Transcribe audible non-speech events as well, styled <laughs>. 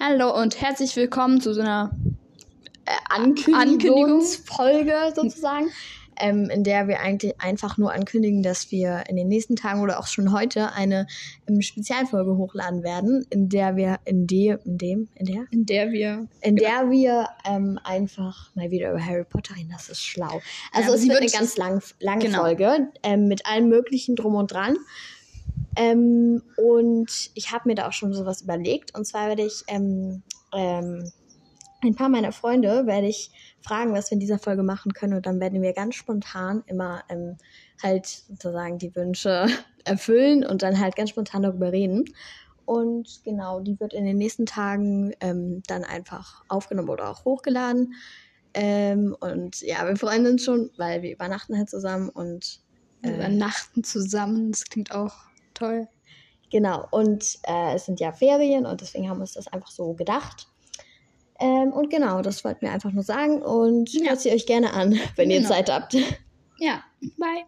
Hallo und herzlich willkommen zu so einer äh, Ankündigungsfolge sozusagen, <laughs> ähm, in der wir eigentlich einfach nur ankündigen, dass wir in den nächsten Tagen oder auch schon heute eine ähm, Spezialfolge hochladen werden, in der wir in dem in dem in der in der wir in der wir ähm, einfach mal wieder über Harry Potter reden. Das ist schlau. Also es wird eine ganz lang, lange Genau. Folge ähm, mit allem möglichen drum und dran. Ähm, und ich habe mir da auch schon sowas überlegt. Und zwar werde ich ähm, ähm, ein paar meiner Freunde werde ich fragen, was wir in dieser Folge machen können. Und dann werden wir ganz spontan immer ähm, halt sozusagen die Wünsche <laughs> erfüllen und dann halt ganz spontan darüber reden. Und genau, die wird in den nächsten Tagen ähm, dann einfach aufgenommen oder auch hochgeladen. Ähm, und ja, wir freuen uns schon, weil wir übernachten halt zusammen und äh, übernachten zusammen. Das klingt auch toll. Genau, und äh, es sind ja Ferien und deswegen haben wir uns das einfach so gedacht. Ähm, und genau, das wollten wir einfach nur sagen und Ja. hört sie euch gerne an, wenn ihr Genau. Zeit habt. Ja, bye.